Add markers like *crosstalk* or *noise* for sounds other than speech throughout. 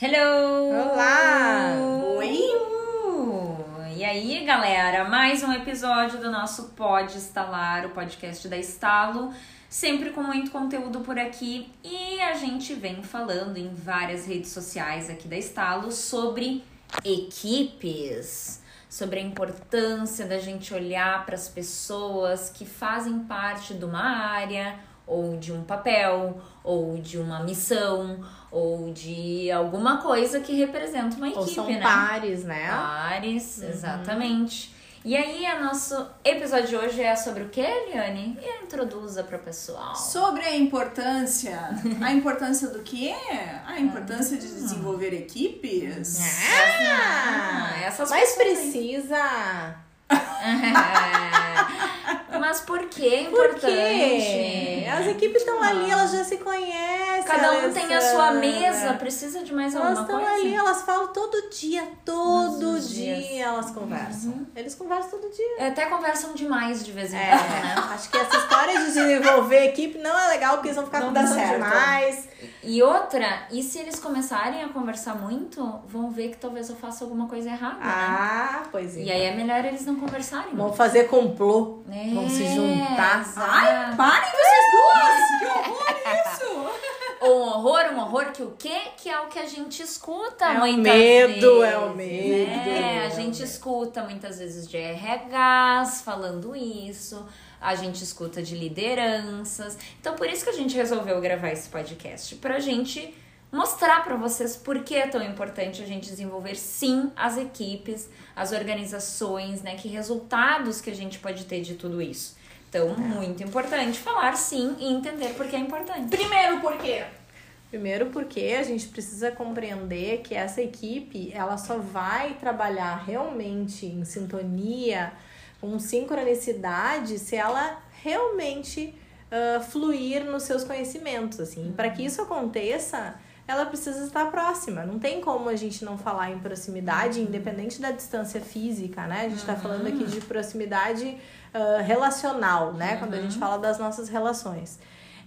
Hello! Olá! Oi! E aí, galera, mais um episódio do nosso Pode Estalar, o podcast da Estalo, sempre com muito conteúdo por aqui. E a gente vem falando em várias redes sociais aqui da Estalo sobre equipes, sobre a importância da gente olhar para as pessoas que fazem parte de uma área ou de um papel, ou de uma missão, ou de alguma coisa que representa uma equipe, ou são né? pares, né? Pares, uhum. exatamente. E aí, o nosso episódio de hoje é sobre o que, Eliane? E introduza para o pessoal. Sobre a importância. A importância do quê? A importância de desenvolver equipes. Ah, essas Mas precisa. *laughs* *laughs* Mas por que é importante? Porque as equipes estão ali, elas já se conhecem. Cada um tem a sua mesa, precisa de mais alguma elas coisa? Elas estão ali, elas falam todo dia, todo dia dias. elas conversam. Uhum. Eles conversam todo dia. Até conversam demais de vez em é, quando, né? Acho que essa história de desenvolver equipe não é legal, porque eles vão ficar não conversando demais. E outra, e se eles começarem a conversar muito, vão ver que talvez eu faça alguma coisa errada, ah, né? pois é. E aí é melhor eles não conversarem. Vão fazer complô. É, vão se juntar. Exato. Ai, parem vocês duas! Que horror isso! *laughs* Um horror, um horror que o quê? Que é o que a gente escuta é muitas o medo, vezes. É o medo, né? A gente escuta muitas vezes de RHs falando isso. A gente escuta de lideranças. Então, por isso que a gente resolveu gravar esse podcast. Pra gente mostrar para vocês por que é tão importante a gente desenvolver sim as equipes, as organizações, né? Que resultados que a gente pode ter de tudo isso. Então, é. muito importante falar sim e entender por que é importante. Primeiro, por quê? Primeiro porque a gente precisa compreender que essa equipe, ela só vai trabalhar realmente em sintonia, com sincronicidade, se ela realmente uh, fluir nos seus conhecimentos, assim. Para que isso aconteça, ela precisa estar próxima. Não tem como a gente não falar em proximidade, independente da distância física, né? A gente está falando aqui de proximidade uh, relacional, né? Quando a gente fala das nossas relações.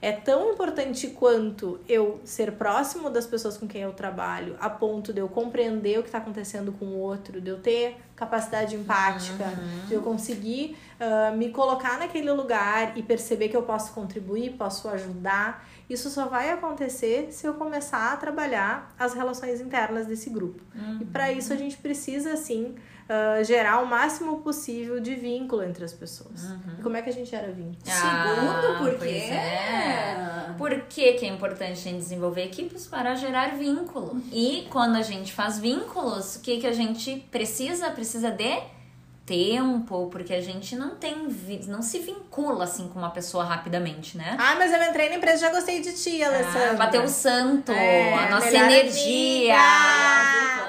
É tão importante quanto eu ser próximo das pessoas com quem eu trabalho, a ponto de eu compreender o que está acontecendo com o outro, de eu ter capacidade empática, uhum. de eu conseguir uh, me colocar naquele lugar e perceber que eu posso contribuir, posso ajudar. Isso só vai acontecer se eu começar a trabalhar as relações internas desse grupo. Uhum. E para isso a gente precisa, sim, Uh, gerar o máximo possível de vínculo entre as pessoas. Uhum. E como é que a gente gera vínculo? Ah, Segundo, porque é. Por que, que é importante a gente desenvolver equipes para gerar vínculo? E quando a gente faz vínculos, o que, que a gente precisa? Precisa de tempo, porque a gente não tem, não se vincula assim com uma pessoa rapidamente, né? Ah, mas eu entrei na empresa e já gostei de ti, Alessandra. Ah, bateu o santo, é, a nossa energia. Amiga.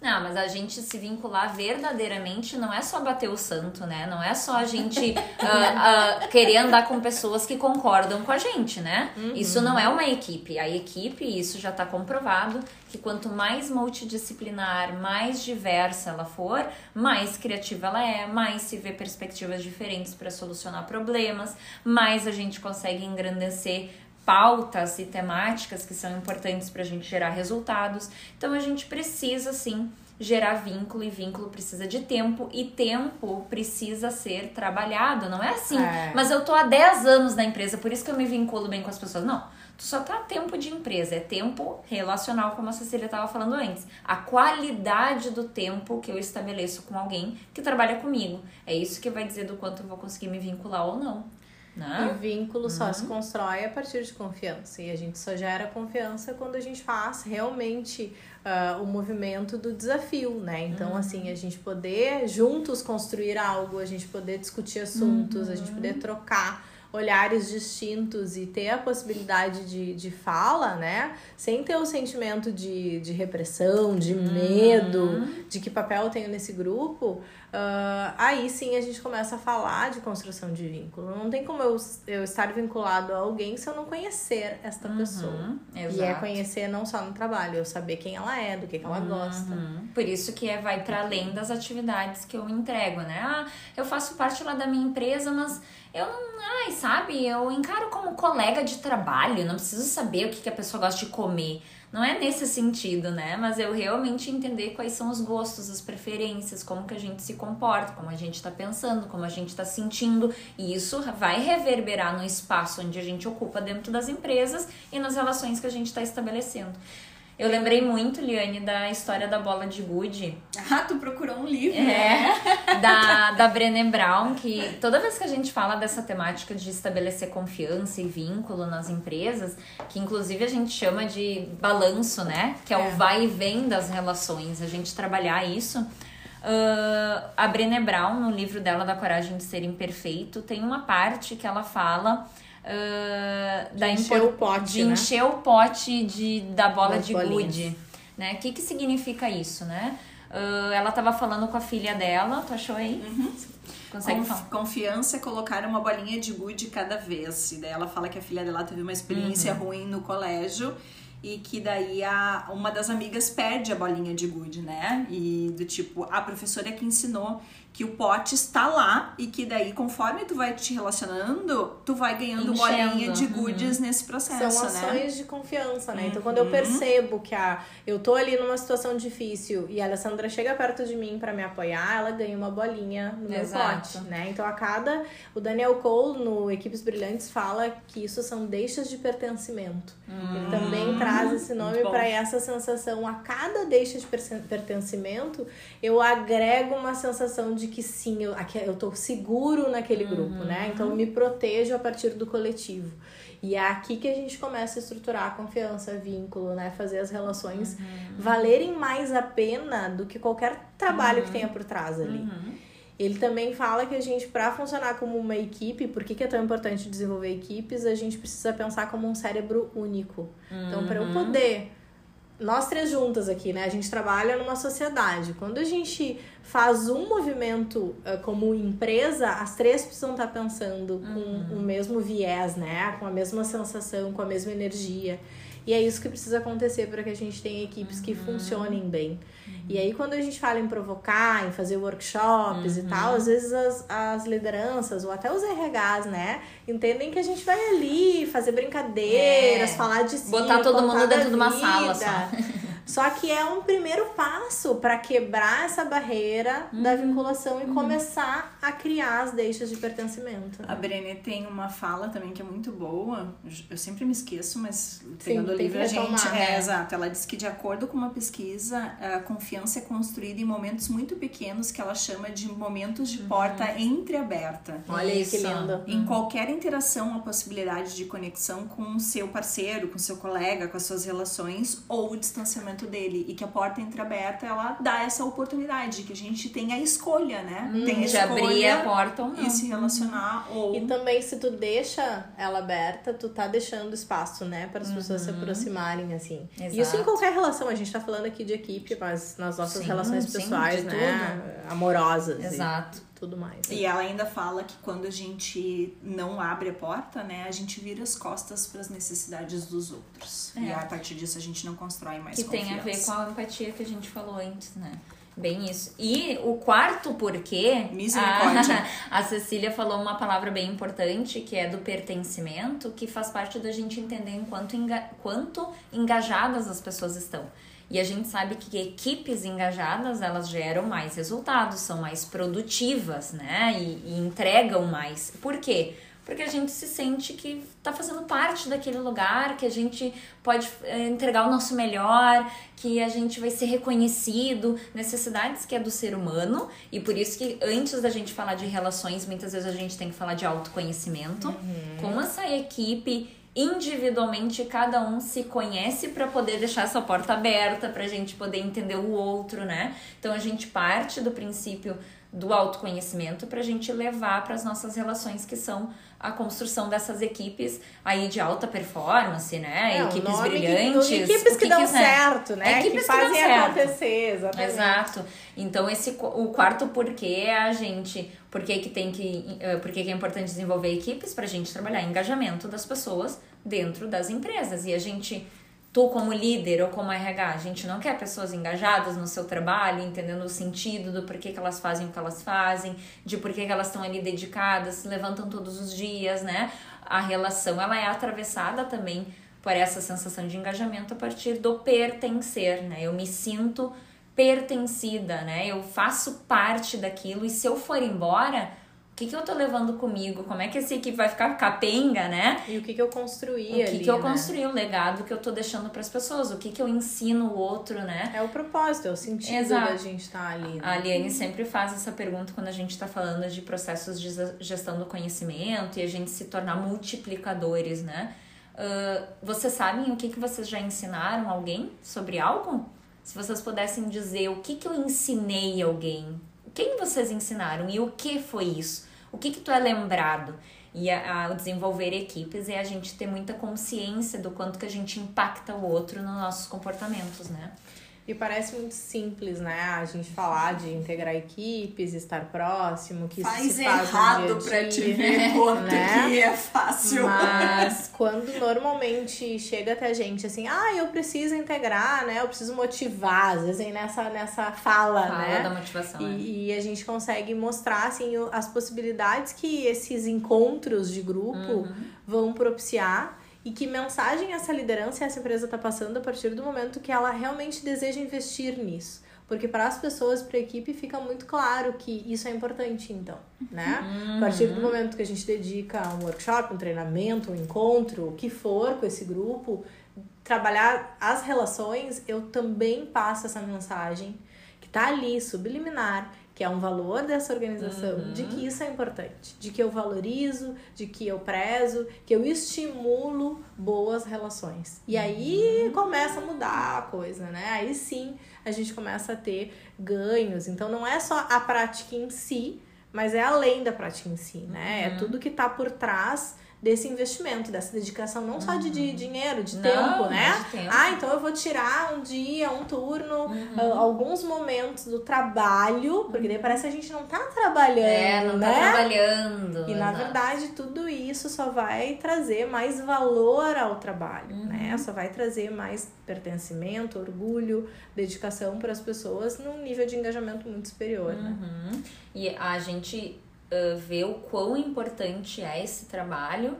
Não, mas a gente se vincular verdadeiramente não é só bater o santo, né? Não é só a gente uh, *laughs* uh, querer andar com pessoas que concordam com a gente, né? Uhum. Isso não é uma equipe. A equipe, isso já está comprovado, que quanto mais multidisciplinar, mais diversa ela for, mais criativa ela é, mais se vê perspectivas diferentes para solucionar problemas, mais a gente consegue engrandecer pautas e temáticas que são importantes para a gente gerar resultados. Então a gente precisa sim gerar vínculo e vínculo precisa de tempo e tempo precisa ser trabalhado. Não é assim, é. mas eu tô há 10 anos na empresa, por isso que eu me vinculo bem com as pessoas. Não. Tu só tá tempo de empresa, é tempo relacional, como a Cecília estava falando antes. A qualidade do tempo que eu estabeleço com alguém que trabalha comigo. É isso que vai dizer do quanto eu vou conseguir me vincular ou não. Né? E vínculo uhum. só se constrói a partir de confiança. E a gente só gera confiança quando a gente faz realmente uh, o movimento do desafio, né? Então, uhum. assim, a gente poder juntos construir algo, a gente poder discutir assuntos, uhum. a gente poder trocar olhares distintos e ter a possibilidade de, de fala, né? Sem ter o sentimento de, de repressão, de medo, de que papel eu tenho nesse grupo, Uh, aí sim a gente começa a falar de construção de vínculo. Não tem como eu, eu estar vinculado a alguém se eu não conhecer esta Uhum, pessoa. E é exato. conhecer não só no trabalho, eu saber quem ela é, do que, que ela gosta. Uhum. Por isso que é, vai para além das atividades que eu entrego, né? Ah, eu faço parte lá da minha empresa, mas eu não, ai, sabe, eu encaro como colega de trabalho, não preciso saber o que, que a pessoa gosta de comer. Não é nesse sentido, né? Mas eu realmente entender quais são os gostos, as preferências, como que a gente se comporta, como a gente tá pensando, como a gente tá sentindo. E isso vai reverberar no espaço onde a gente ocupa dentro das empresas e nas relações que a gente tá estabelecendo. Eu lembrei muito, Liane, da história da bola de gude. *laughs* Ah, tu procurou um livro. É, *laughs* da, da Brené Brown, que toda vez que a gente fala dessa temática de estabelecer confiança e vínculo nas empresas, que inclusive a gente chama de balanço, né? Que é, É. o vai e vem das relações, a gente trabalhar isso. Ah, a Brené Brown, no livro dela da Coragem de Ser Imperfeito, tem uma parte que ela fala ah, da encher o pote, de né? encher o pote de, da bola Das de bolinhas. gude. Né? O que, que significa isso, né? Ah, ela tava falando com a filha dela, tu achou aí? Consegue Conf- falar? Confiança é colocar uma bolinha de gude cada vez. E daí ela fala que a filha dela teve uma experiência Uhum. ruim no colégio e que daí a, uma das amigas perde a bolinha de gude, né? E do tipo, a professora que ensinou que o pote está lá e que daí, conforme tu vai te relacionando, tu vai ganhando Enchendo. bolinha de gudes nesse processo, São né? ações de confiança, né? Então, quando eu percebo que a, eu tô ali numa situação difícil e a Alessandra chega perto de mim pra me apoiar, ela ganha uma bolinha no meu Exato. pote, né? Então, a cada... O Daniel Cole, no Equipes Brilhantes, fala que isso são deixas de pertencimento. Ele também traz esse nome pra essa sensação. A cada deixa de pertencimento, eu agrego uma sensação de que sim, eu, aqui, eu tô seguro naquele grupo, né? Então eu me protejo a partir do coletivo. E é aqui que a gente começa a estruturar a confiança, vínculo, né? Fazer as relações valerem mais a pena do que qualquer trabalho que tenha por trás ali. Ele também fala que a gente, para funcionar como uma equipe, por que, que é tão importante desenvolver equipes, a gente precisa pensar como um cérebro único. Então, para eu poder. Nós três juntas aqui, né? A gente trabalha numa sociedade. Quando a gente faz um movimento eh, como empresa, as três precisam estar pensando com o mesmo viés, né? Com a mesma sensação, com a mesma energia. E é isso que precisa acontecer para que a gente tenha equipes que funcionem bem. E aí, quando a gente fala em provocar, em fazer workshops e tal, às vezes as, as lideranças ou até os RHs, né, entendem que a gente vai ali fazer brincadeiras, É. falar de si, Botar todo mundo dentro de uma sala vida. *laughs* Só que é um primeiro passo para quebrar essa barreira da Uhum. vinculação e começar a criar as deixas de pertencimento. A Brené tem uma fala também que é muito boa. Eu sempre me esqueço, mas pegando o tem livro a gente. É, né? exato. Ela diz que, de acordo com uma pesquisa, a confiança é construída em momentos muito pequenos que ela chama de momentos de porta entreaberta. Olha aí que Isso. lindo. Em qualquer interação, a possibilidade de conexão com o seu parceiro, com o seu colega, com as suas relações ou o distanciamento dele. E que a porta entreaberta, ela dá essa oportunidade, que a gente tem a escolha, né? tem a De abrir a porta ou não. e se relacionar ou E também, se tu deixa ela aberta, tu tá deixando espaço, né, para as pessoas se aproximarem, assim. Exato. Isso em qualquer relação. A gente tá falando aqui de equipe, mas nas nossas Sim, relações sim, pessoais, de né, amorosas. Exato. E tudo mais. E ela ainda fala que quando a gente não abre a porta, né, a gente vira as costas para as necessidades dos outros. É. E a partir disso a gente não constrói mais Que confiança. tem a ver com a empatia que a gente falou antes, né? Bem isso. E o quarto porquê, Misericórdia. a, *laughs* a Cecília falou uma palavra bem importante, que é do pertencimento, que faz parte da gente entender enquanto enga, quanto engajadas as pessoas estão. E a gente sabe que equipes engajadas, elas geram mais resultados, são mais produtivas, né? E, e entregam mais. Por quê? Porque a gente se sente que tá fazendo parte daquele lugar, que a gente pode eh, entregar o nosso melhor, que a gente vai ser reconhecido, necessidades que é do ser humano, e por isso que antes da gente falar de relações, muitas vezes a gente tem que falar de autoconhecimento. Com essa equipe, individualmente, cada um se conhece para poder deixar essa porta aberta, pra gente poder entender o outro, né? Então a gente parte do princípio do autoconhecimento para a gente levar para as nossas relações que são a construção dessas equipes aí de alta performance, né? É, equipes nome que- brilhantes. equipes que, o dão né? certo, né? Equipes que que fazem certo. acontecer, exatamente. Exato. Então esse o quarto porquê é a gente, por que que tem que, eh, por que que é importante desenvolver equipes pra gente trabalhar engajamento das pessoas dentro das empresas. E a gente tu como líder ou como RH, a gente não quer pessoas engajadas no seu trabalho, entendendo o sentido do porquê que elas fazem o que elas fazem, de porquê que elas estão ali dedicadas, se levantam todos os dias, né? A relação ela é atravessada também por essa sensação de engajamento a partir do pertencer, né? Eu me sinto pertencida, né? Eu faço parte daquilo e se eu for embora, que, que eu tô levando comigo? Como é que essa equipe vai ficar capenga, né? E o que, que eu construí O que, ali, que eu né? construí, o legado que eu tô deixando para as pessoas, o que, que eu ensino o outro, né? É o propósito, é o sentido Exato. da gente estar ali. Né? A Aliane sempre faz essa pergunta quando a gente está falando de processos de gestão do conhecimento e a gente se tornar multiplicadores, né? Ah, vocês sabem o que, que vocês já ensinaram alguém sobre algo? Se vocês pudessem dizer o que, que eu ensinei alguém, quem vocês ensinaram e o que foi isso? O que, que tu é lembrado? E a, a- o desenvolver equipes é a gente ter muita consciência do quanto que a gente impacta o outro nos nossos comportamentos, né? E parece muito simples, né? A gente falar de integrar equipes, estar próximo, que isso Faz se faz errado no dia pra te ver quanto né? que é fácil. Mas quando normalmente chega até a gente assim, ah, eu preciso integrar, né? Eu preciso motivar, às vezes vem nessa, nessa fala, Fala né? da motivação. né? E, e a gente consegue mostrar assim, as possibilidades que esses encontros de grupo Uhum. vão propiciar e que mensagem essa liderança e essa empresa está passando a partir do momento que ela realmente deseja investir nisso. Porque para as pessoas, para a equipe, fica muito claro que isso é importante, então, né? A partir do momento que a gente dedica um workshop, um treinamento, um encontro, o que for com esse grupo, trabalhar as relações, eu também passo essa mensagem que tá ali, subliminar, que é um valor dessa organização, de que isso é importante, de que eu valorizo, de que eu prezo, que eu estimulo boas relações. E aí começa a mudar a coisa, né? Aí sim a gente começa a ter ganhos. Então não é só a prática em si, mas é além da prática em si, né? É tudo que tá por trás desse investimento, dessa dedicação, não só de, de dinheiro, de Não, tempo, né? de tempo. Ah, então eu vou tirar um dia, um turno, ah, alguns momentos do trabalho, porque daí parece que a gente não tá trabalhando, É, não tá né? trabalhando. E na verdade, tudo isso só vai trazer mais valor ao trabalho, Uhum. né? Só vai trazer mais pertencimento, orgulho, dedicação para as pessoas num nível de engajamento muito superior, né? Uhum. E a gente ah, vê o quão importante é esse trabalho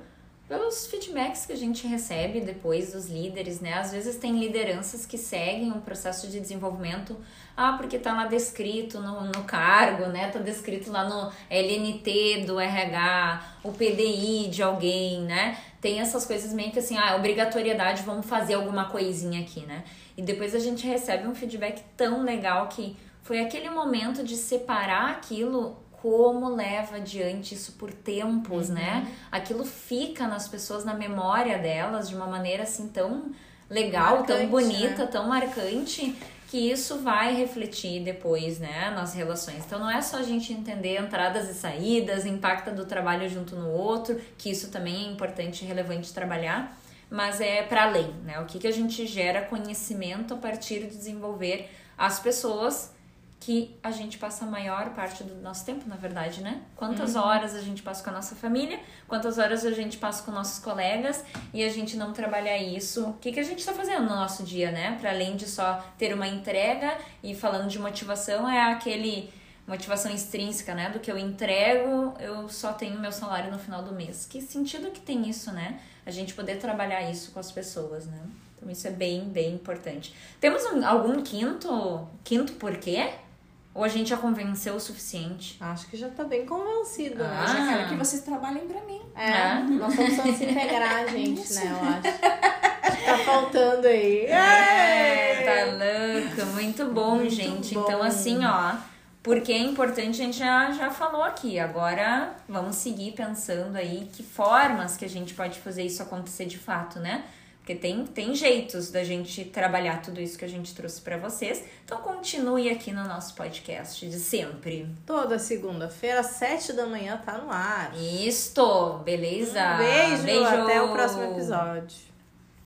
pelos feedbacks que a gente recebe depois dos líderes, né? Às vezes tem lideranças que seguem o processo de desenvolvimento, ah, porque tá lá descrito no, no cargo, né? Tá descrito lá no LNT do RH, o PDI de alguém, né? Tem essas coisas meio que assim, ah, obrigatoriedade, vamos fazer alguma coisinha aqui, né? E depois a gente recebe um feedback tão legal que foi aquele momento de separar aquilo como leva adiante isso por tempos, né? Aquilo fica nas pessoas, na memória delas, de uma maneira assim tão legal, tão Marcante, bonita, né? tão marcante, que isso vai refletir depois, né, nas relações. Então não é só a gente entender entradas e saídas, impacta do trabalho junto no outro, que isso também é importante e relevante trabalhar, mas é para além, né? O que, que a gente gera conhecimento a partir de desenvolver as pessoas que a gente passa a maior parte do nosso tempo, na verdade, né? Quantas horas a gente passa com a nossa família, quantas horas a gente passa com nossos colegas e a gente não trabalhar isso. O que, que a gente tá fazendo no nosso dia, né? Para além de só ter uma entrega e falando de motivação, é aquele motivação extrínseca, né? Do que eu entrego, eu só tenho meu salário no final do mês. Que sentido que tem isso, né? A gente poder trabalhar isso com as pessoas, né? Então isso é bem, bem importante. Temos um- algum quinto, quinto porquê? Ou a gente já convenceu o suficiente? Acho que já tá bem convencido, Ah. né? Eu já quero que vocês trabalhem pra mim. É, É. nós vamos só se integrar, *laughs* gente, né? Eu acho. Tá faltando aí. É, tá louca. Muito bom, Muito gente. bom. Então, assim, ó. Porque é importante, a gente já, já falou aqui. Agora, vamos seguir pensando aí que formas que a gente pode fazer isso acontecer de fato, né? Porque tem, tem jeitos da gente trabalhar tudo isso que a gente trouxe para vocês. Então continue aqui no nosso podcast de sempre. Toda segunda-feira, às sete da manhã, tá no ar. Isto, beleza? Um beijo, beijo. até o próximo episódio.